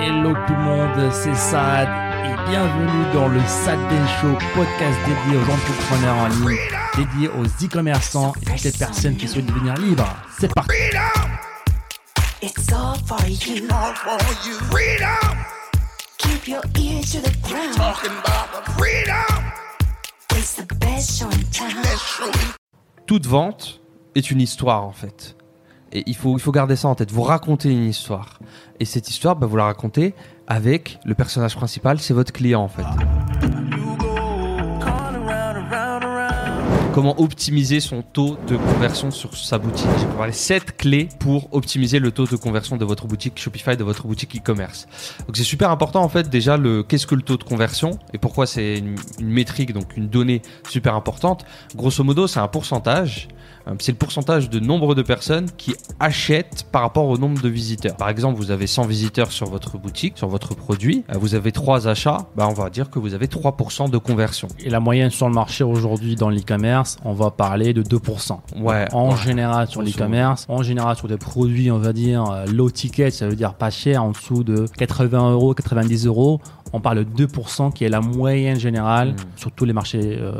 Hello tout le monde, c'est Sad et bienvenue dans le Sad Day Show, podcast dédié aux entrepreneurs en ligne, dédié aux e-commerçants et toutes les personnes qui souhaitent devenir libres. C'est parti It's all for you. all for you. Freedom, Keep your ear to the ground. talking about the freedom. It's the best show in town. Show toute vente est une histoire en fait. Et il faut, il faut garder ça en tête. Vous racontez une histoire. Et cette histoire, bah, vous la racontez avec le personnage principal, c'est votre client en fait. Comment optimiser son taux de conversion sur sa boutique J'ai préparé 7 clés pour optimiser le taux de conversion de votre boutique Shopify, de votre boutique e-commerce. Donc c'est super important en fait déjà le qu'est-ce que le taux de conversion et pourquoi c'est une, une métrique donc une donnée super importante. Grosso modo, c'est un pourcentage euh, c'est le pourcentage de nombre de personnes qui achètent par rapport au nombre de visiteurs. Par exemple, vous avez 100 visiteurs sur votre boutique, sur votre produit, euh, vous avez 3 achats, bah on va dire que vous avez 3% de conversion. Et la moyenne sur le marché aujourd'hui dans l'e-commerce, on va parler de 2%. Ouais. En ouais. général sur l'e-commerce, en général sur des produits, on va dire euh, low ticket, ça veut dire pas cher, en dessous de 80 euros, 90 euros, on parle de 2% qui est la moyenne générale Mm. sur tous les marchés euh,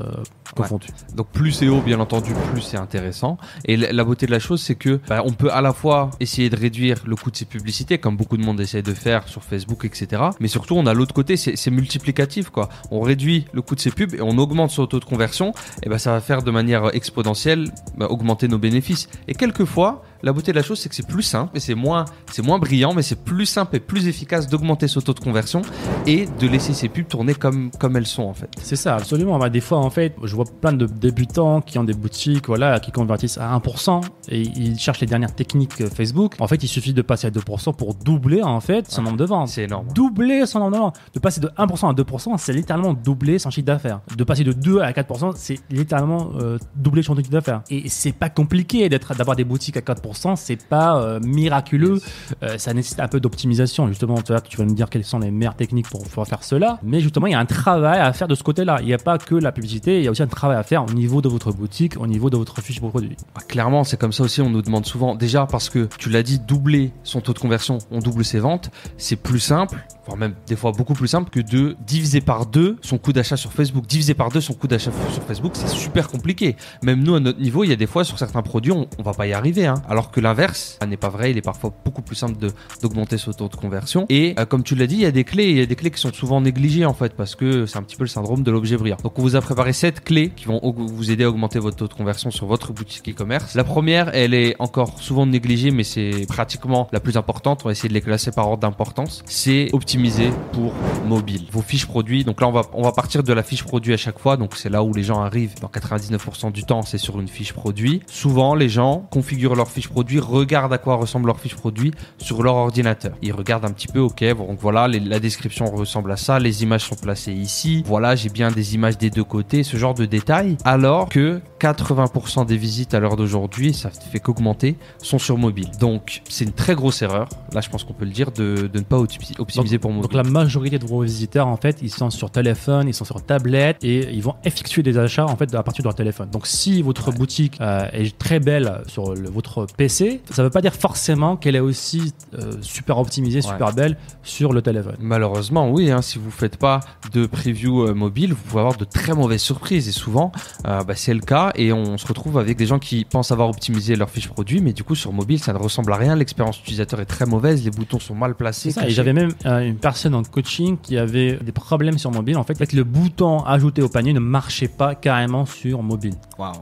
confondus. Donc plus c'est haut, bien entendu, plus c'est intéressant. Et la beauté de la chose, c'est que bah, on peut à la fois essayer de réduire le coût de ses publicités, comme beaucoup de monde essaie de faire sur Facebook, etc. Mais surtout, on a l'autre côté, c'est multiplicatif, quoi. On réduit le coût de ses pubs et on augmente son taux de conversion. Et ben ça va faire de manière exponentielle bah, augmenter nos bénéfices. Et quelquefois, la beauté de la chose, c'est que c'est plus simple et c'est moins, c'est moins brillant, mais c'est plus simple et plus efficace d'augmenter ce taux de conversion et de laisser ses pubs tourner comme comme elles sont en fait. C'est ça, absolument. Bah, des fois, en fait, je vois plein de débutants qui ont des boutiques, voilà, qui convertissent à 1% et ils cherchent les dernières techniques Facebook. En fait, il suffit de passer à 2% pour doubler, en fait, son nombre de ventes. C'est énorme. Doubler son nombre de ventes. De passer de 1% à 2%, c'est littéralement doubler son chiffre d'affaires. De passer de 2 à 4%, c'est littéralement euh, doubler son chiffre d'affaires. Et c'est pas compliqué d'être, d'avoir des boutiques à 4%, c'est pas euh, miraculeux. Euh, ça nécessite un peu d'optimisation. Justement, tu, vois, tu vas me dire quelles sont les meilleures techniques pour pouvoir faire cela. Mais justement, il y a un travail à faire de ce côté-là. Il n'y a pas que la publicité, il y a aussi un travail à faire au niveau de votre boutique, au niveau de votre fiche de produit. Ah, Clairement, c'est comme ça aussi, on nous demande souvent, déjà parce que tu l'as dit, doubler son taux de conversion, on double ses ventes, c'est plus simple, même des fois beaucoup plus simple que de diviser par deux son coût d'achat sur Facebook. Diviser par deux son coût d'achat sur Facebook, c'est super compliqué. Même nous, à notre niveau, il y a des fois sur certains produits, on, on va pas y arriver. Hein. Alors que l'inverse n'est pas vrai, il est parfois beaucoup plus simple d'augmenter ce taux de conversion. Et euh, comme tu l'as dit, il y a des clés, il y a des clés qui sont souvent négligées en fait, parce que c'est un petit peu le syndrome de l'objet brillant. Donc on vous a préparé sept clés qui vont vous aider à augmenter votre taux de conversion sur votre boutique e-commerce. La première, elle est encore souvent négligée, mais c'est pratiquement la plus importante. On va essayer de les classer par ordre d'importance. C'est optimiser pour mobile. Vos fiches produits. Donc là, on va, on va partir de la fiche produit à chaque fois. Donc c'est là où les gens arrivent. Dans 99% du temps, c'est sur une fiche produit. Souvent, les gens configurent leur fiche produit, regardent à quoi ressemble leur fiche produit sur leur ordinateur. Ils regardent un petit peu, ok, donc voilà, les- la description ressemble à ça, les images sont placées ici. Voilà, j'ai bien des images des deux côtés, ce genre de détails. Alors que 80% des visites à l'heure d'aujourd'hui, ça fait qu'augmenter, sont sur mobile. Donc c'est une très grosse erreur. Là, je pense qu'on peut le dire de, de ne pas opti- optimiser pour mobile. Donc la majorité de vos visiteurs, en fait, ils sont sur téléphone, ils sont sur tablette et ils vont effectuer des achats en fait à partir de leur téléphone. Donc si votre boutique euh, est très belle sur le- votre PC, ça ne veut pas dire forcément qu'elle est aussi euh, super optimisée, super belle sur le téléphone. Malheureusement, oui. hein, si vous faites pas de preview euh, mobile, vous pouvez avoir de très mauvaises surprises. Et souvent, euh, bah, c'est le cas. Et on se retrouve avec des gens qui pensent avoir optimisé leur fiche produit, mais du coup, sur mobile, ça ne ressemble à rien. L'expérience utilisateur est très mauvaise. Les boutons sont mal placés. Ça. Et j'avais même une personne en coaching qui avait des problèmes sur mobile. En fait, avec le bouton ajouter au panier ne marchait pas carrément sur mobile. Waouh.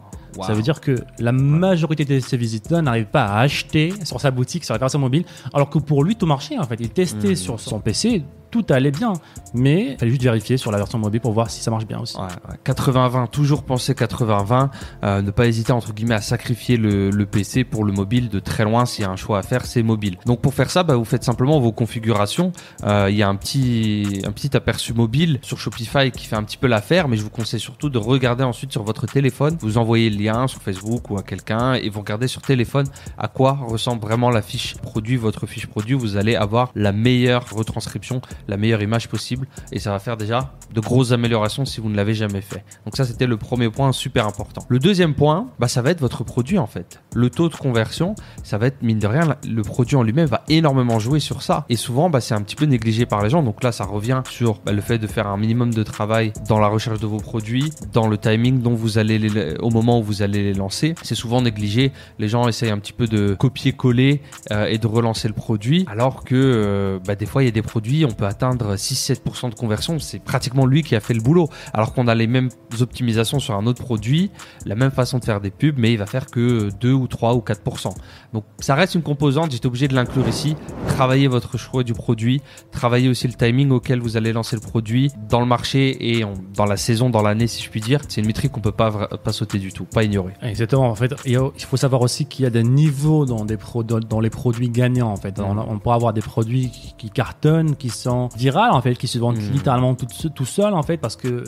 Ça veut dire que la majorité de ses visiteurs n'arrivent pas à acheter sur sa boutique, sur la version mobile, alors que pour lui, tout marchait en fait. Il testait Mhm. sur son PC, tout allait bien, mais il fallait juste vérifier sur la version mobile pour voir si ça marche bien aussi. Ouais, ouais. 80-20, toujours penser 80-20, euh, ne pas hésiter entre guillemets à sacrifier le, le PC pour le mobile de très loin s'il y a un choix à faire, c'est mobile. Donc pour faire ça, bah, vous faites simplement vos configurations. Euh, Il y a un petit, un petit aperçu mobile sur Shopify qui fait un petit peu l'affaire, mais je vous conseille surtout de regarder ensuite sur votre téléphone. Vous envoyez le lien sur Facebook ou à quelqu'un et vous regardez sur téléphone à quoi ressemble vraiment la fiche produit, votre fiche produit. Vous allez avoir la meilleure retranscription, la meilleure image possible et ça va faire déjà de grosses améliorations si vous ne l'avez jamais fait. Donc ça c'était le premier point super important. Le deuxième point, bah, ça va être votre produit en fait. Le taux de conversion, ça va être mine de rien, le produit en lui-même va énormément jouer sur ça. Et souvent, bah, c'est un petit peu négligé par les gens. Donc là, ça revient sur bah, le fait de faire un minimum de travail dans la recherche de vos produits, dans le timing dont vous allez les, au moment où vous allez les lancer. C'est souvent négligé. Les gens essayent un petit peu de copier-coller euh, et de relancer le produit, alors que euh, bah, des fois, il y a des produits, on peut atteindre 6-7% de conversion. C'est pratiquement lui qui a fait le boulot. Alors qu'on a les mêmes optimisations sur un autre produit, la même façon de faire des pubs, mais il va faire que 2 ou 3 ou 4%. Donc ça reste une composante, j'étais obligé de l'inclure ici. Travaillez votre choix du produit, travaillez aussi le timing auquel vous allez lancer le produit dans le marché et en- dans la saison, dans l'année si je puis dire. C'est une métrique qu'on peut pas, pas sauter du tout, pas ignorer. Exactement. En fait, il faut savoir aussi qu'il y a des niveaux dans, des pro- dans, les produits gagnants. En fait, on, on peut avoir des produits qui, qui cartonnent, qui sont virales, en fait, qui se vendent Mhm. littéralement tout, se- tout seuls, en fait, parce que euh,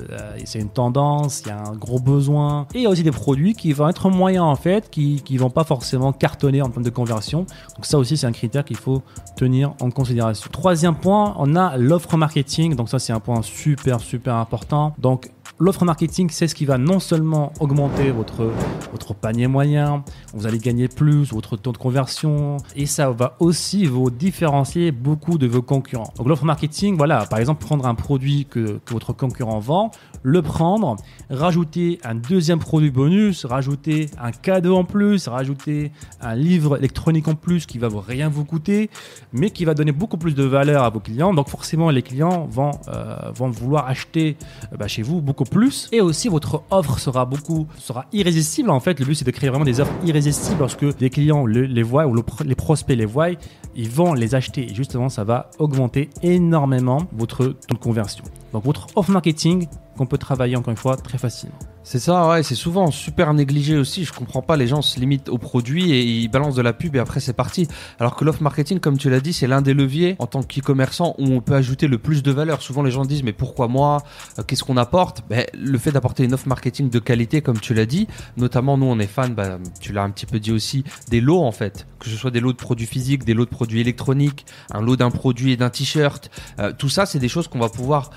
c'est une tendance, il y a un gros besoin. Et il y a aussi des produits qui vont être moyens, en fait, qui, qui vont pas forcément cartonner en termes de conversion. Donc ça aussi, c'est un critère qu'il faut tenir en considération. Troisième point, on a l'offre marketing. Donc ça, c'est un point super, super important. Donc L'offre marketing, c'est ce qui va non seulement augmenter votre, votre panier moyen, vous allez gagner plus, votre taux de conversion, et ça va aussi vous différencier beaucoup de vos concurrents. Donc l'offre marketing, voilà, par exemple, prendre un produit que, votre concurrent vend, le prendre, rajouter un deuxième produit bonus, rajouter un cadeau en plus, rajouter un livre électronique en plus qui va rien vous coûter, mais qui va donner beaucoup plus de valeur à vos clients. Donc forcément, les clients vont, euh, vont vouloir acheter euh, bah, chez vous beaucoup plus. Et aussi, votre offre sera beaucoup sera irrésistible. En fait, le but c'est de créer vraiment des offres irrésistibles lorsque les clients le- les voient ou les prospects les voient, ils vont les acheter. Et justement, ça va augmenter énormément votre taux de conversion. Donc votre offre marketing qu'on peut travailler encore une fois très facilement. C'est ça, ouais, c'est souvent super négligé aussi. Je comprends pas, les gens se limitent au produit et ils balancent de la pub et après c'est parti. Alors que l'offre marketing, comme tu l'as dit, c'est l'un des leviers en tant qu'e-commerçant où on peut ajouter le plus de valeur. Souvent les gens disent mais pourquoi moi? Euh, Qu'est-ce qu'on apporte? Ben, Le fait d'apporter une offre marketing de qualité, comme tu l'as dit, notamment nous on est fan, ben, tu l'as un petit peu dit aussi, des lots en fait. Que ce soit des lots de produits physiques, des lots de produits électroniques, un lot d'un produit et d'un t-shirt. Euh, tout ça, c'est des choses qu'on va pouvoir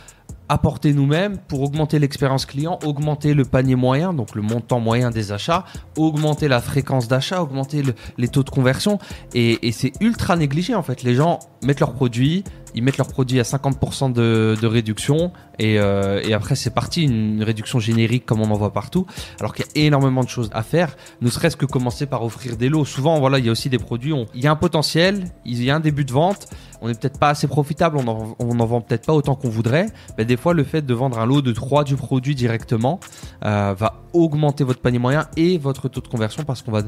apporter nous-mêmes pour augmenter l'expérience client, augmenter le panier moyen, donc le montant moyen des achats, augmenter la fréquence d'achat, augmenter le- les taux de conversion. Et, c'est ultra négligé en fait. Les gens mettent leurs produits, ils mettent leurs produits à 50% de, réduction et, euh, et après c'est parti, une réduction générique comme on en voit partout. Alors qu'il y a énormément de choses à faire, ne serait-ce que commencer par offrir des lots. Souvent, voilà, il y a aussi des produits, on- il y a un potentiel, il y a un début de vente, on n'est peut-être pas assez profitable, on en, on en vend peut-être pas autant qu'on voudrait. Mais des fois, le fait de vendre un lot de 3 du produit directement euh, va augmenter votre panier moyen et votre taux de conversion parce qu'on va,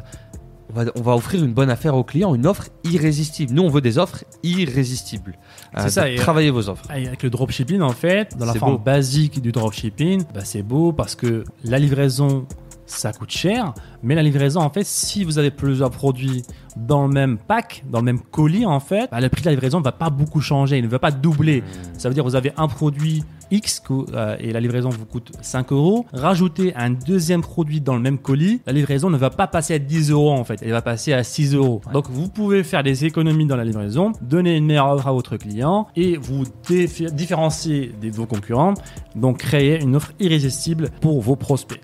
on va, on va offrir une bonne affaire au client, une offre irrésistible. Nous, on veut des offres irrésistibles. C'est ça, et- travaillez vos offres. Avec le dropshipping, en fait, dans la forme beau. basique du dropshipping, bah, c'est beau parce que la livraison, ça coûte cher. Mais la livraison, en fait, si vous avez plusieurs produits dans le même pack, dans le même colis, en fait, bah, le prix de la livraison ne va pas beaucoup changer, il ne va pas doubler. Ça veut dire que vous avez un produit X euh, et la livraison vous coûte 5 euros. Rajoutez un deuxième produit dans le même colis, la livraison ne va pas passer à 10 euros en fait, elle va passer à 6 euros. Donc vous pouvez faire des économies dans la livraison, donner une meilleure offre à votre client et vous différencier de vos concurrents, donc créer une offre irrésistible pour vos prospects.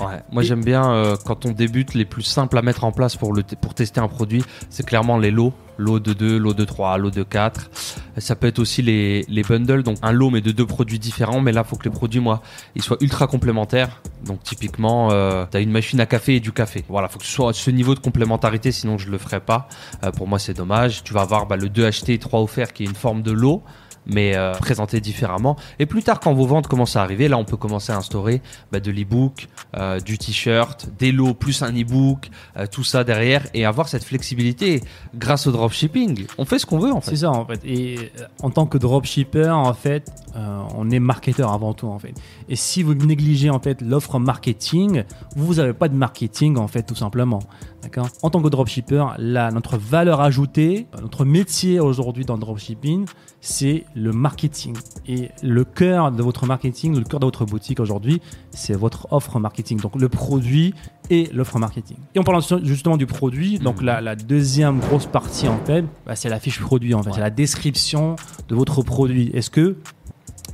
Ouais. Moi, j'aime bien euh, quand on débute, les plus simples à mettre en place pour, le, pour tester un produit, c'est clairement les lots. Lot de 2, lot de 3, lot de 4. Ça peut être aussi les, les bundles, donc un lot mais de deux produits différents. Mais là, faut que les produits, moi, ils soient ultra complémentaires. Donc typiquement, euh, tu as une machine à café et du café. Voilà, faut que ce soit à ce niveau de complémentarité, sinon je le ferai pas. Euh, pour moi, c'est dommage. Tu vas avoir bah, le 2 acheté et 3 offert qui est une forme de lot mais euh, présenté différemment. Et plus tard, quand vos ventes commencent à arriver, là, on peut commencer à instaurer bah, de l'e-book, euh, du t-shirt, des lots plus un e-book, euh, tout ça derrière, et avoir cette flexibilité grâce au dropshipping. On fait ce qu'on veut en fait. C'est ça en fait. Et euh, en tant que dropshipper, en fait, euh, on est marketeur avant tout en fait. Et si vous négligez en fait l'offre marketing, vous n'avez pas de marketing en fait tout simplement. D'accord En tant que dropshipper, là, notre valeur ajoutée, notre métier aujourd'hui dans le dropshipping, c'est le marketing. Et le cœur de votre marketing, le cœur de votre boutique aujourd'hui, c'est votre offre marketing. Donc le produit et l'offre marketing. Et en parlant justement du produit, donc la, la deuxième grosse partie en fait, bah, c'est la fiche produit en fait, c'est la description de votre produit. Est-ce que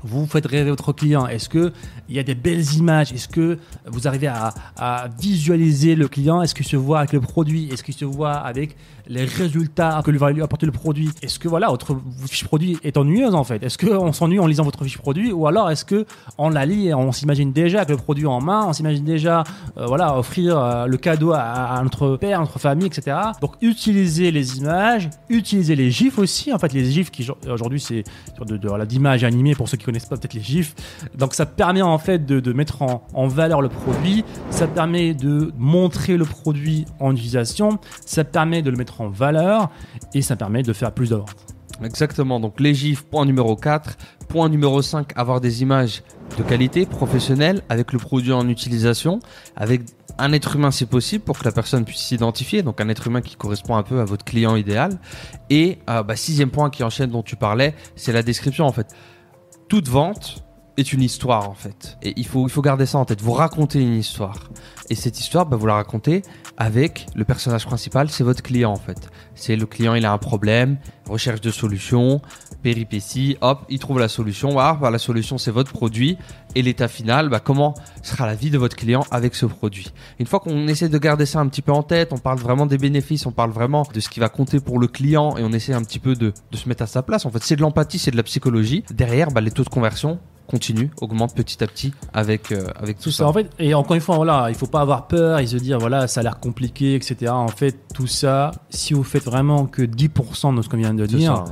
vous faites rêver votre client? Est-ce que il y a des belles images. Est-ce que vous arrivez à, visualiser le client? Est-ce qu'il se voit avec le produit? Est-ce qu'il se voit avec les résultats que lui va lui apporter le produit? Est-ce que voilà votre fiche produit est ennuyeuse en fait? Est-ce qu'on s'ennuie en lisant votre fiche produit? Ou alors est-ce que on la lit et on s'imagine déjà avec le produit en main? On s'imagine déjà euh, voilà offrir euh, le cadeau à, notre père, à notre famille, etc. Donc utilisez les images, utilisez les gifs aussi. En fait les gifs qui aujourd'hui c'est de, de, voilà, d'images animées pour ceux qui connaissent pas peut-être les gifs. Donc ça permet en fait de, mettre en, en valeur le produit, ça permet de montrer le produit en utilisation, ça permet de le mettre en valeur et ça permet de faire plus de ventes. Exactement, donc les gifs, point numéro 4. Point numéro 5, avoir des images de qualité, professionnelles, avec le produit en utilisation, avec un être humain si possible, pour que la personne puisse s'identifier, donc un être humain qui correspond un peu à votre client idéal. Et euh, bah, sixième point qui enchaîne dont tu parlais, c'est la description en fait. Toute vente est une histoire en fait. Et il faut, il faut garder ça en tête. Vous racontez une histoire. Et cette histoire, bah, vous la racontez avec le personnage principal, c'est votre client en fait. C'est le client, il a un problème, recherche de solution, péripéties, hop, il trouve la solution. Voilà, bah, la solution c'est votre produit. Et l'état final, bah, comment sera la vie de votre client avec ce produit. Une fois qu'on essaie de garder ça un petit peu en tête, on parle vraiment des bénéfices, on parle vraiment de ce qui va compter pour le client et on essaie un petit peu de, de se mettre à sa place. En fait, c'est de l'empathie, c'est de la psychologie. Derrière, bah, les taux de conversion continue, augmente petit à petit avec, euh, avec tout, Tout ça. ça, en fait, et encore une fois, voilà, il faut pas avoir peur et se dire, voilà, ça a l'air compliqué, etc. En fait, tout ça, si vous faites vraiment que 10% de ce qu'on vient de dire,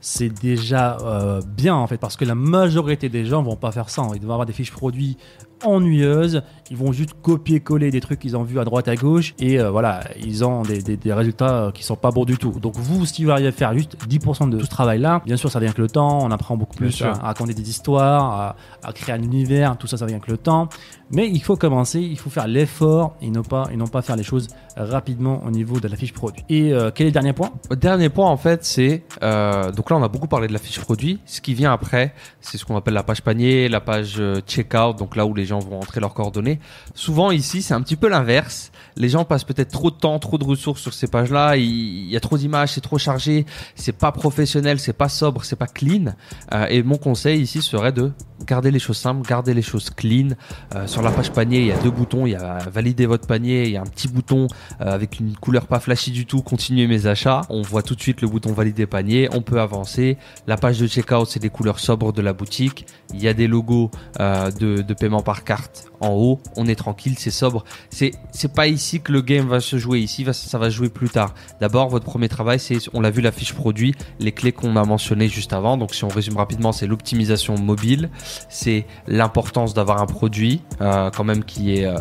c'est déjà euh, bien, en fait, parce que la majorité des gens vont pas faire ça. Ils vont avoir des fiches produits ennuyeuses, ils vont juste copier-coller des trucs qu'ils ont vus à droite à gauche et euh, voilà, ils ont des, des- des résultats euh, qui sont pas bons du tout. Donc vous, si vous arrivez à faire juste 10% de tout ce travail-là, bien sûr, ça vient avec le temps, on apprend beaucoup plus à raconter des histoires, à, à créer un univers, tout ça, ça vient avec le temps. Mais il faut commencer, il faut faire l'effort et non pas, et non pas faire les choses rapidement au niveau de la fiche produit. Et euh, quel est le dernier point? Dernier point en fait, c'est euh, donc là on a beaucoup parlé de la fiche produit. Ce qui vient après, c'est ce qu'on appelle la page panier, la page checkout, donc là où les gens vont entrer leurs coordonnées. Souvent ici, c'est un petit peu l'inverse. Les gens passent peut-être trop de temps, trop de ressources sur ces pages-là. Il y a trop d'images, c'est trop chargé, c'est pas professionnel, c'est pas sobre, c'est pas clean. Euh, et mon conseil ici serait de garder les choses simples, garder les choses clean. Euh, sur la page panier, il y a deux boutons. Il y a valider votre panier, il y a un petit bouton euh, avec une couleur pas flashy du tout, continuer mes achats. On voit tout de suite le bouton valider panier, on peut avancer. La page de checkout, c'est des couleurs sobres de la boutique. Il y a des logos de, de paiement par carte en haut. On est tranquille, c'est sobre. C'est c'est pas ici que le game va se jouer. Ici, ça va jouer plus tard. D'abord, votre premier travail, c'est on l'a vu la fiche produit, les clés qu'on a mentionnées juste avant. Donc, si on résume rapidement, c'est l'optimisation mobile, c'est l'importance d'avoir un produit euh, quand même qui est euh,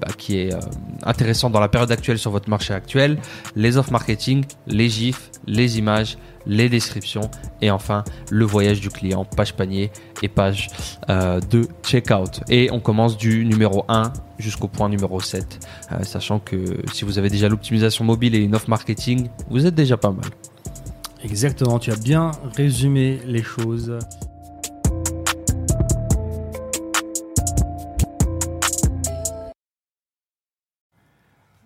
bah, qui est euh, intéressant dans la période actuelle sur votre marché actuel, les offres marketing, les gifs, les images, les descriptions et enfin le voyage du client, page panier et page euh, de checkout. Et on commence du numéro 1 jusqu'au point numéro 7, euh, sachant que si vous avez déjà l'optimisation mobile et une offre marketing, vous êtes déjà pas mal. Exactement, tu as bien résumé les choses.